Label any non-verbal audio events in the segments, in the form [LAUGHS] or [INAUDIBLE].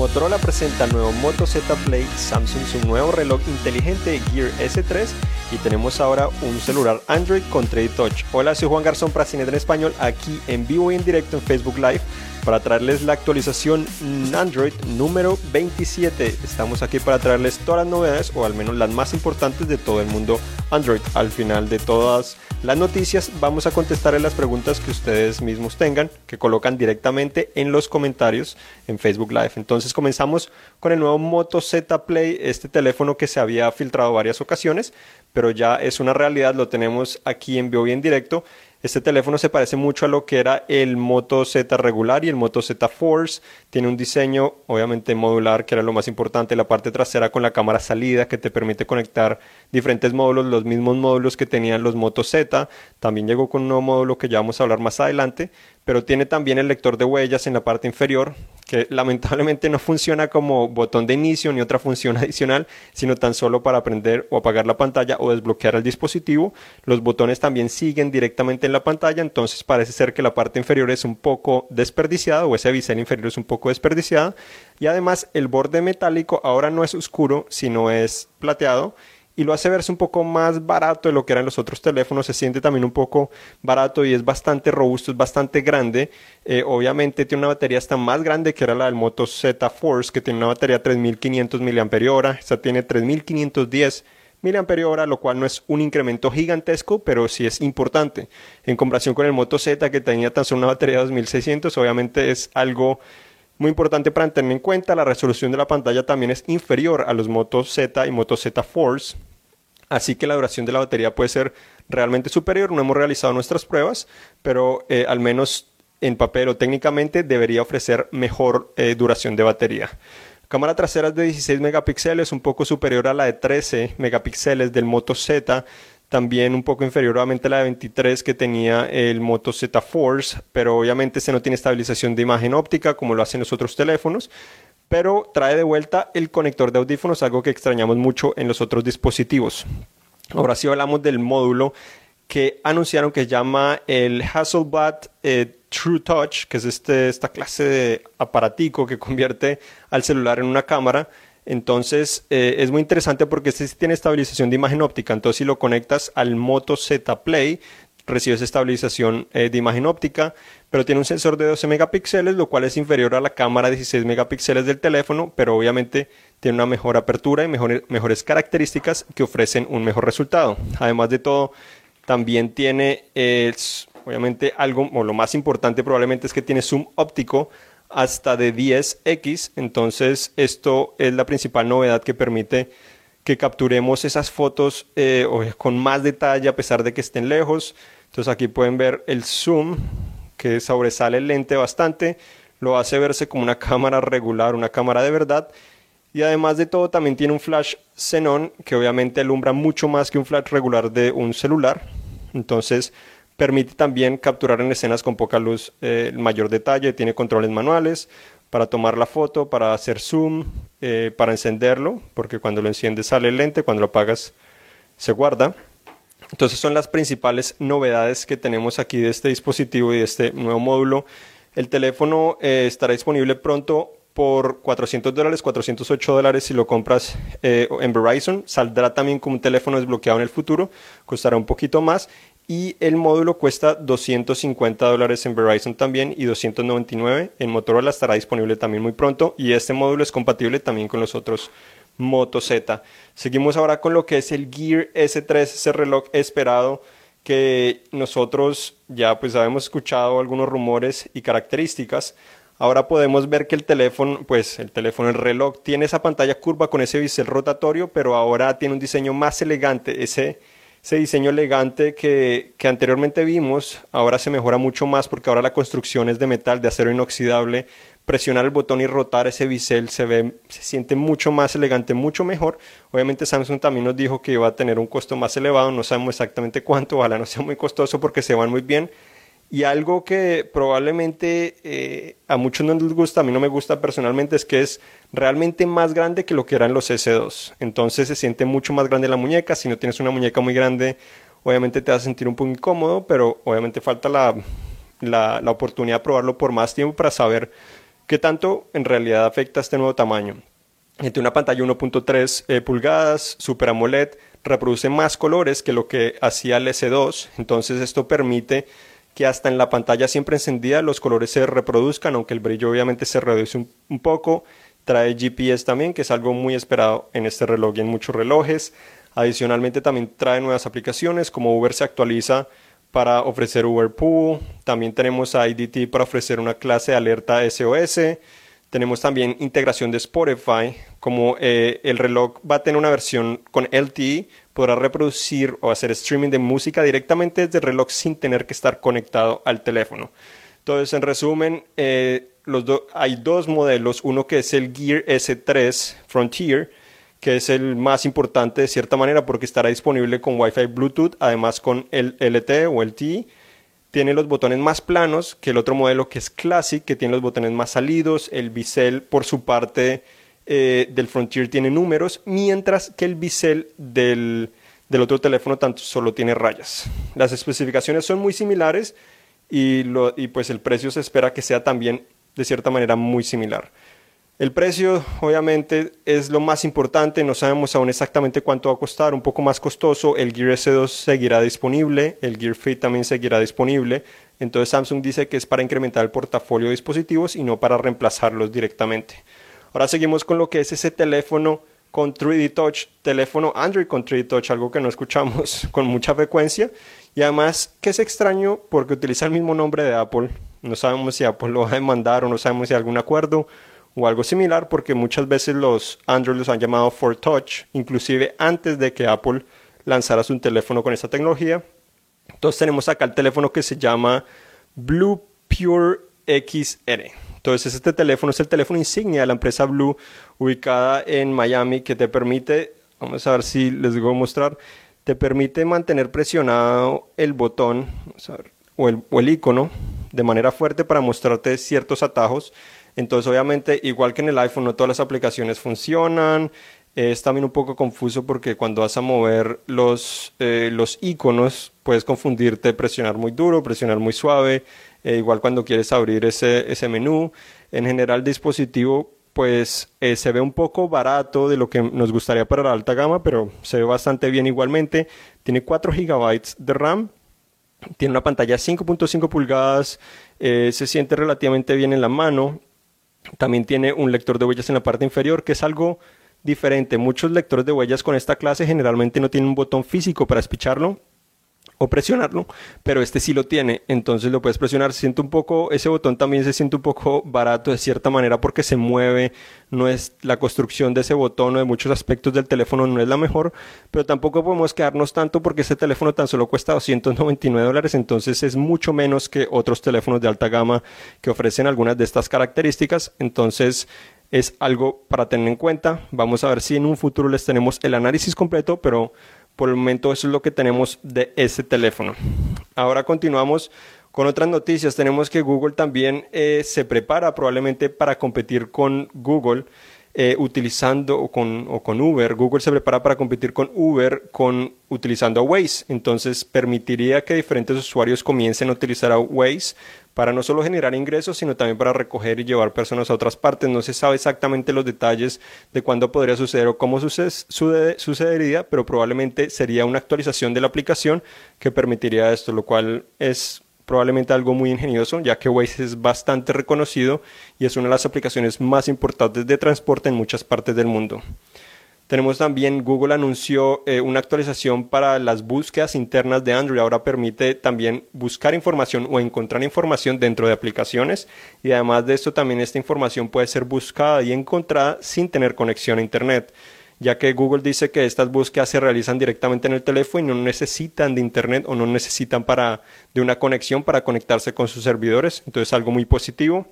Motorola presenta el nuevo Moto Z Play, Samsung su nuevo reloj inteligente Gear S3 y tenemos ahora un celular Android con Trade Touch. Hola, soy Juan Garzón para en Español, aquí en vivo y en directo en Facebook Live para traerles la actualización Android número 27. Estamos aquí para traerles todas las novedades o al menos las más importantes de todo el mundo Android. Al final de todas las noticias vamos a contestar las preguntas que ustedes mismos tengan, que colocan directamente en los comentarios en Facebook Live. Entonces comenzamos con el nuevo Moto Z Play, este teléfono que se había filtrado varias ocasiones, pero ya es una realidad, lo tenemos aquí en vivo y en directo este teléfono se parece mucho a lo que era el Moto Z regular y el Moto Z Force. Tiene un diseño obviamente modular, que era lo más importante, la parte trasera con la cámara salida que te permite conectar diferentes módulos, los mismos módulos que tenían los Moto Z. También llegó con un nuevo módulo que ya vamos a hablar más adelante, pero tiene también el lector de huellas en la parte inferior, que lamentablemente no funciona como botón de inicio ni otra función [LAUGHS] adicional, sino tan solo para prender o apagar la pantalla o desbloquear el dispositivo. Los botones también siguen directamente en la pantalla, entonces parece ser que la parte inferior es un poco desperdiciada o ese bisel inferior es un poco desperdiciada. Y además el borde metálico ahora no es oscuro, sino es plateado y lo hace verse un poco más barato de lo que eran los otros teléfonos. Se siente también un poco barato y es bastante robusto, es bastante grande. Eh, obviamente tiene una batería hasta más grande que era la del Moto Z Force, que tiene una batería 3500 mAh. Esta tiene 3510 mAh, lo cual no es un incremento gigantesco, pero sí es importante. En comparación con el Moto Z, que tenía tan solo una batería de 2600, obviamente es algo muy importante para tener en cuenta. La resolución de la pantalla también es inferior a los Moto Z y Moto Z Force así que la duración de la batería puede ser realmente superior. No hemos realizado nuestras pruebas, pero eh, al menos en papel o técnicamente debería ofrecer mejor eh, duración de batería. Cámara trasera de 16 megapíxeles, un poco superior a la de 13 megapíxeles del Moto Z, también un poco inferior a la de 23 que tenía el Moto Z Force, pero obviamente este no tiene estabilización de imagen óptica como lo hacen los otros teléfonos pero trae de vuelta el conector de audífonos, algo que extrañamos mucho en los otros dispositivos. Ahora sí hablamos del módulo que anunciaron que llama el Hasselblad eh, True Touch, que es este, esta clase de aparatico que convierte al celular en una cámara. Entonces eh, es muy interesante porque este tiene estabilización de imagen óptica. Entonces si lo conectas al Moto Z Play, recibes estabilización eh, de imagen óptica pero tiene un sensor de 12 megapíxeles, lo cual es inferior a la cámara de 16 megapíxeles del teléfono, pero obviamente tiene una mejor apertura y mejores, características que ofrecen un mejor resultado. Además de todo, también tiene, obviamente, algo, o lo más importante probablemente es que tiene zoom óptico hasta de 10x, entonces esto es la principal novedad que permite que capturemos esas fotos eh, con más detalle a pesar de que estén lejos. Entonces aquí pueden ver el zoom que sobresale el lente bastante, lo hace verse como una [LAUGHS] cámara regular, una cámara de verdad. Y además de todo también tiene un flash xenón que obviamente alumbra mucho más que un flash regular de un celular. Entonces permite también capturar en escenas con poca luz eh, el mayor detalle. Tiene controles manuales para tomar la foto, para hacer zoom, eh, para encenderlo, porque cuando lo enciendes sale el lente, cuando lo apagas se guarda. Entonces son las principales novedades que tenemos aquí de este dispositivo y de este nuevo módulo. El teléfono eh, estará disponible pronto por 400 dólares, 408 dólares si lo compras eh, en Verizon. Saldrá también como un teléfono desbloqueado en el futuro, costará un poquito más. Y el módulo cuesta 250 dólares en Verizon también y 299 en Motorola estará disponible también muy pronto. Y este módulo es compatible también con los otros Moto Z. Seguimos ahora con lo que es el Gear S3, ese reloj esperado que nosotros ya pues habíamos escuchado algunos rumores y características. Ahora podemos ver que el teléfono, pues el teléfono, el reloj tiene esa pantalla curva con ese bisel rotatorio, pero ahora tiene un diseño más elegante. Ese, ese diseño elegante que, que anteriormente vimos, ahora se mejora mucho más porque ahora la construcción es de metal, de acero inoxidable, presionar el botón y rotar ese bisel se ve, se siente mucho más elegante, mucho mejor. Obviamente Samsung también nos dijo que iba a tener un costo más elevado, no sabemos exactamente cuánto, ojalá no sea muy costoso porque se van muy bien. Y algo que probablemente eh, a muchos no les gusta, a mí no me gusta personalmente, es que es realmente más grande que lo que eran los S2. Entonces se siente mucho más grande la muñeca. Si no tienes una muñeca muy grande, obviamente te vas a sentir un poco incómodo, pero obviamente falta la, la, la oportunidad de probarlo por más tiempo para saber ¿Qué tanto en realidad afecta este nuevo tamaño? Tiene una pantalla 1.3 eh, pulgadas, Super AMOLED, reproduce más colores que lo que hacía el S2, entonces esto permite que hasta en la pantalla siempre encendida los colores se reproduzcan, aunque el brillo obviamente se reduce un, poco. Trae GPS también, que es algo muy esperado en este reloj y en muchos relojes. Adicionalmente también trae nuevas aplicaciones, como Uber se actualiza para ofrecer Uber Pool. También tenemos a IDT para ofrecer una clase de alerta SOS. Tenemos también integración de Spotify, como eh, el reloj va a tener una versión con LTE, podrá reproducir o hacer streaming de música directamente desde el reloj sin tener que estar conectado al teléfono. Entonces, en resumen, eh, hay dos modelos, uno que es el Gear S3 Frontier, que es el más importante de cierta manera porque estará disponible con Wi-Fi Bluetooth, además con el LTE o LTE tiene los botones más planos que el otro modelo que es Classic, que tiene los botones más salidos. El bisel, por su parte, eh, del Frontier tiene números, mientras que el bisel del, del, otro teléfono tanto solo tiene rayas. Las especificaciones son muy similares y, lo, y pues el precio se espera que sea también de cierta manera muy similar. El precio obviamente es lo más importante, no sabemos aún exactamente cuánto va a costar, un poco más costoso, el Gear S2 seguirá disponible, el Gear Fit también seguirá disponible, entonces Samsung dice que es para incrementar el portafolio de dispositivos y no para reemplazarlos directamente. Ahora seguimos con lo que es ese teléfono con 3D Touch, teléfono Android con 3D Touch, algo que no escuchamos [LAUGHS] con mucha frecuencia y además que es extraño porque utiliza el mismo nombre de Apple, no sabemos si Apple lo va a demandar o no sabemos si hay algún acuerdo o algo similar porque muchas veces los Android los han llamado for touch, inclusive antes de que Apple lanzara su teléfono con esta tecnología. Entonces tenemos acá el teléfono que se llama Blue Pure XR. Entonces este teléfono es el teléfono insignia de la empresa Blue ubicada en Miami que te permite, vamos a ver si les voy a mostrar, te permite mantener presionado el botón o, el, icono de manera fuerte para mostrarte ciertos atajos entonces, obviamente, igual que en el iPhone, no todas las aplicaciones funcionan. Es también un poco confuso porque cuando vas a mover los, eh, los iconos, puedes confundirte, presionar muy duro, presionar muy suave. Eh, igual cuando quieres abrir ese, ese menú. En general, el dispositivo pues eh, se ve un poco barato de lo que nos gustaría para la alta gama, pero se ve bastante bien igualmente. Tiene 4 GB de RAM, tiene una pantalla 5.5 pulgadas, se siente relativamente bien en la mano, también tiene un lector de huellas en la parte inferior, que es algo diferente. Muchos lectores de huellas con esta clase generalmente no tienen un botón físico para espicharlo o presionarlo, pero este sí lo tiene, entonces lo puedes presionar. siente un poco, ese botón también se siente un poco barato de cierta manera porque se mueve, no es la construcción de ese botón o de muchos aspectos del teléfono no es la mejor, pero tampoco podemos quedarnos tanto porque ese teléfono tan solo cuesta 299 dólares, entonces es mucho menos que otros teléfonos de alta gama que ofrecen algunas de estas características, entonces es algo para tener en cuenta. Vamos a ver si en un futuro les tenemos el análisis completo, pero por el momento eso es lo que tenemos de ese teléfono. Ahora continuamos con otras noticias. Tenemos que Google también eh, se prepara probablemente para competir con Google. Eh, utilizando o con, o con, Uber. Google se prepara para competir con Uber con, utilizando Waze. Entonces permitiría que diferentes usuarios comiencen a utilizar a Waze para no solo generar ingresos, sino también para recoger y llevar personas a otras partes. No se sabe exactamente los detalles de cuándo podría suceder o cómo sucedería, pero probablemente sería una actualización de la aplicación que permitiría esto, lo cual es probablemente algo muy ingenioso, ya que Waze es bastante reconocido y es una de las aplicaciones más importantes de transporte en muchas partes del mundo. Tenemos también, Google anunció eh, una actualización para las búsquedas internas de Android. Ahora permite también buscar información o encontrar información dentro de aplicaciones. Y además de esto, también esta información puede ser buscada y encontrada sin tener conexión a Internet. Ya que Google dice que estas búsquedas se realizan directamente en el teléfono y no necesitan de Internet o no necesitan para, de una conexión para conectarse con sus servidores. Entonces, algo muy positivo.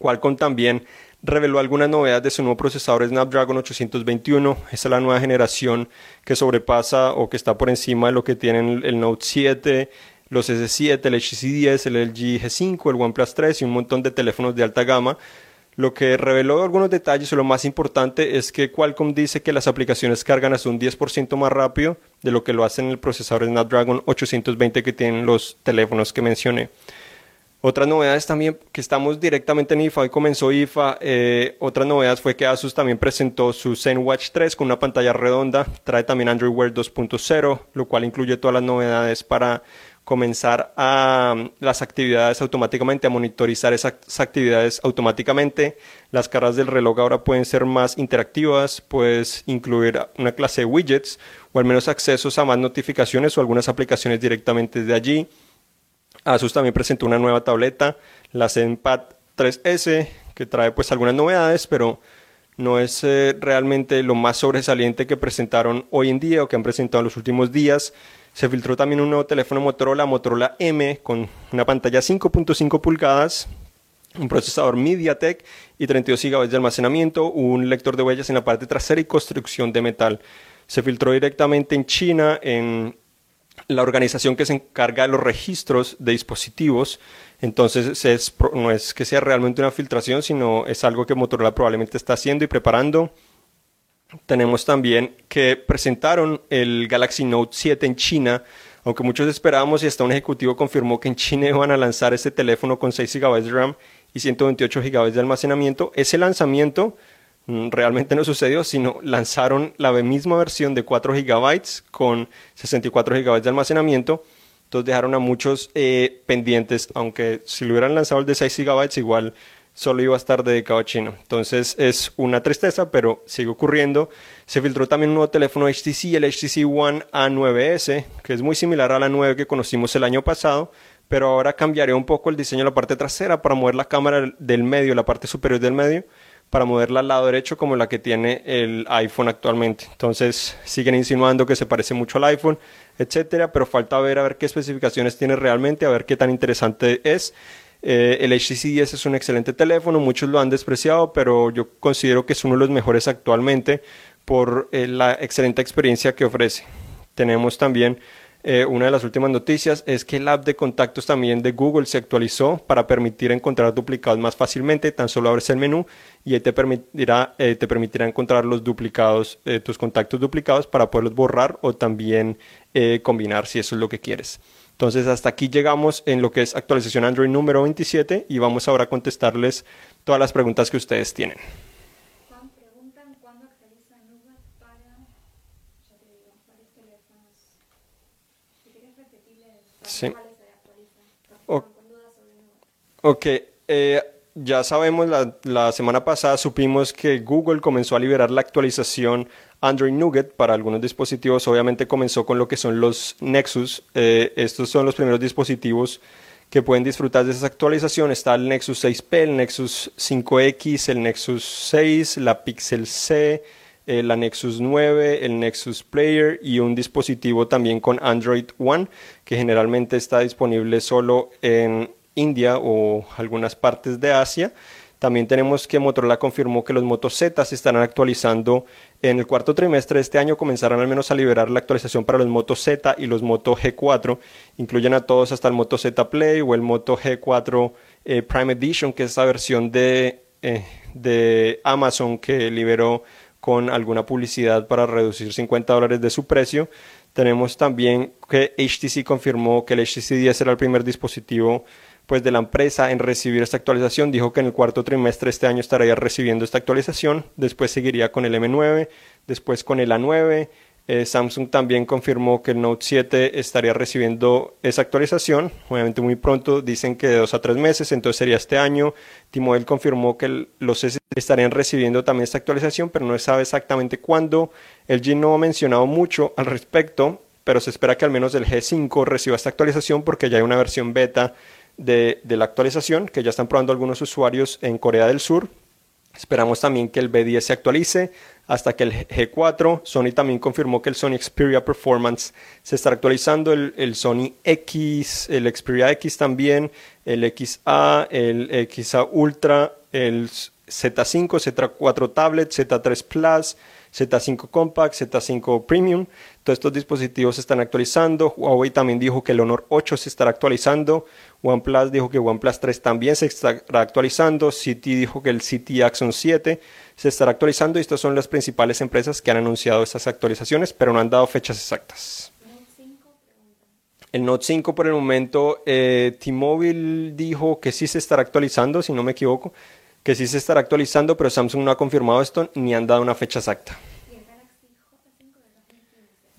Qualcomm también reveló algunas novedades de su nuevo procesador Snapdragon 821. Esta es la nueva generación que sobrepasa o que está por encima de lo que tienen el Note 7, los S7, el HTC 10, el LG G5, el OnePlus 3 y un montón de teléfonos de alta gama. Lo que reveló algunos detalles, o lo más importante, es que Qualcomm dice que las aplicaciones cargan hasta un 10% más rápido de lo que lo hacen el procesador Snapdragon 820 que tienen los teléfonos que mencioné. Otras novedades también, que estamos directamente en IFA, hoy comenzó IFA, eh, otras novedades fue que Asus también presentó su ZenWatch 3 con una pantalla redonda, trae también Android Wear 2.0, lo cual incluye todas las novedades para comenzar a mm, las actividades automáticamente, a monitorizar esas actividades automáticamente. Las caras del reloj ahora pueden ser más interactivas, puedes incluir una clase de widgets o al menos accesos a más notificaciones o algunas aplicaciones directamente de allí. Asus también presentó una nueva tableta, la ZenPad 3S, que trae pues algunas novedades, pero no es eh, realmente lo más sobresaliente que presentaron hoy en día o que han presentado en los últimos días. Se filtró también un nuevo teléfono Motorola, Motorola M, con una pantalla 5.5 pulgadas, un procesador MediaTek y 32 GB de almacenamiento, un lector de huellas en la parte trasera y construcción de metal. Se filtró directamente en China, en la organización que se encarga de los registros de dispositivos. Entonces no es que sea realmente una filtración, sino es algo que Motorola probablemente está haciendo y preparando. Tenemos también que presentaron el Galaxy Note 7 en China, aunque muchos esperábamos y hasta un ejecutivo confirmó que en China [LAUGHS] iban a lanzar este teléfono con 6 GB de RAM y 128 GB de almacenamiento. Ese lanzamiento realmente no sucedió, sino lanzaron la misma versión de 4 GB con 64 GB de almacenamiento. Entonces dejaron a muchos eh, pendientes, aunque si lo hubieran lanzado el de 6 GB igual solo iba a estar dedicado a China. Entonces es una tristeza, pero sigue ocurriendo. Se filtró también un nuevo teléfono HTC, el HTC One A9S, que es muy similar a la 9 que conocimos el año pasado, pero ahora cambiaría un poco el diseño de la parte trasera para mover la cámara del medio, la parte superior del medio para moverla al lado derecho como la que tiene el iPhone actualmente. Entonces siguen insinuando que se parece mucho al iPhone, etcétera, pero falta ver a ver qué especificaciones tiene realmente, a ver qué tan interesante es. Eh, el HTC 10 es un excelente teléfono, muchos lo han despreciado, pero yo considero que es uno de los mejores actualmente por eh, la excelente experiencia que ofrece. Tenemos también eh, una de las últimas noticias es que el app de contactos también de Google se actualizó para permitir encontrar duplicados más fácilmente. Tan solo abres el menú y ahí te permitirá, eh, te permitirá encontrar los duplicados, eh, tus contactos duplicados para poderlos borrar o también combinar si eso es lo que quieres. Entonces hasta aquí llegamos en lo que es actualización Android número 27 y vamos ahora a contestarles todas las preguntas que ustedes tienen. Sí. Ok, eh, ya sabemos, la, la, semana pasada supimos que Google comenzó a liberar la actualización Android Nougat para algunos dispositivos. Obviamente comenzó con lo que son los Nexus. Eh, estos son los primeros dispositivos que pueden disfrutar de esa actualización. Está el Nexus 6P, el Nexus 5X, el Nexus 6, la Pixel C, eh, la Nexus 9, el Nexus Player y un dispositivo también con Android One que generalmente está disponible solo en India o algunas partes de Asia. También tenemos que Motorola confirmó que los Moto Z se estarán actualizando en el cuarto trimestre de este año. Comenzarán al menos a liberar la actualización para los Moto Z y los Moto G4. Incluyen a todos hasta el Moto Z Play o el Moto G4 eh, Prime Edition, que es esa versión de, eh, de Amazon que liberó con alguna publicidad para reducir 50 dólares de su precio. Tenemos también que HTC confirmó que el HTC 10 era el primer dispositivo pues, de la empresa en recibir esta actualización. Dijo que en el cuarto trimestre este año estaría recibiendo esta actualización. Después seguiría con el M9, después con el A9 eh, Samsung también confirmó que el Note 7 estaría recibiendo esa actualización, obviamente muy pronto, dicen que de dos a tres meses, entonces sería este año. T-Mobile confirmó que los S estarían recibiendo también esta actualización, pero no sabe exactamente cuándo. El G no ha mencionado mucho al respecto, pero se espera que al menos el G5 reciba esta actualización porque ya hay una versión beta de la actualización que ya están probando algunos usuarios en Corea del Sur. Esperamos también que el B10 se actualice hasta que el G4, Sony también confirmó que el Sony Xperia Performance se está actualizando, el, Sony X, el Xperia X también, el XA, el XA Ultra, el Z5, Z4 Tablet, Z3 Plus, Z5 Compact, Z5 Premium. Todos estos dispositivos se están actualizando. Huawei también dijo que el Honor 8 se estará actualizando. OnePlus dijo que OnePlus 3 también se estará actualizando. CT dijo que el CT Axon 7 se estará actualizando y estas son las principales empresas que han anunciado estas actualizaciones, pero no han dado fechas exactas. El Note 5 por el momento, eh, T-Mobile dijo que sí se estará actualizando, si no me equivoco, que sí se estará actualizando, pero Samsung no ha confirmado esto ni han dado una fecha exacta.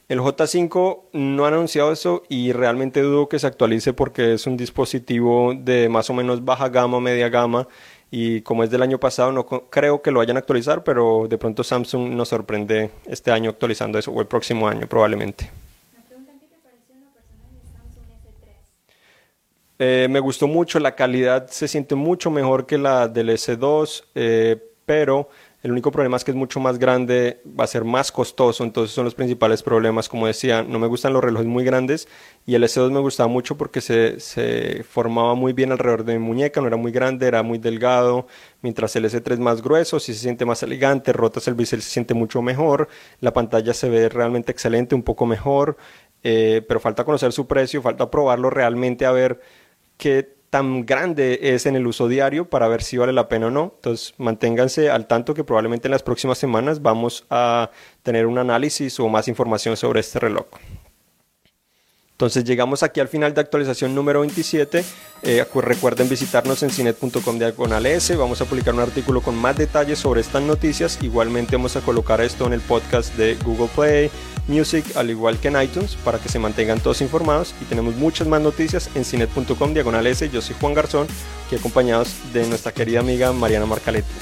El J5 no ha anunciado eso y realmente dudo que se actualice porque es un dispositivo de más o menos baja gama, media gama y como es del año pasado no creo que lo vayan a actualizar, pero de pronto Samsung nos sorprende este año actualizando eso o el próximo año probablemente. Eh, me gustó mucho, la calidad se siente mucho mejor que la del S2, eh, pero el único problema es que es mucho más grande, va a ser más costoso, entonces son los principales problemas. Como decía, no me gustan los relojes muy grandes y el S2 me gustaba mucho porque se, se formaba muy bien alrededor de mi muñeca, no era muy grande, era muy delgado, mientras el S3 es más grueso, sí se siente más elegante, rotas el bisel se siente mucho mejor, la pantalla se ve realmente excelente, un poco mejor, eh, pero falta conocer su precio, falta probarlo realmente a ver qué tan grande es en el uso diario para ver si vale la pena o no. Entonces manténganse al tanto que probablemente en las próximas semanas vamos a tener un análisis o más información sobre este reloj. Entonces llegamos aquí al final de actualización número 27. Eh, recuerden visitarnos en cinet.com diagonal S. Vamos a publicar un artículo con más detalles sobre estas noticias. Igualmente vamos a colocar esto en el podcast de Google Play Music, al igual que en iTunes, para que se mantengan todos informados. Y tenemos muchas más noticias en cinet.com diagonal S. Yo soy Juan Garzón, aquí acompañados de nuestra querida amiga Mariana Marcaletti.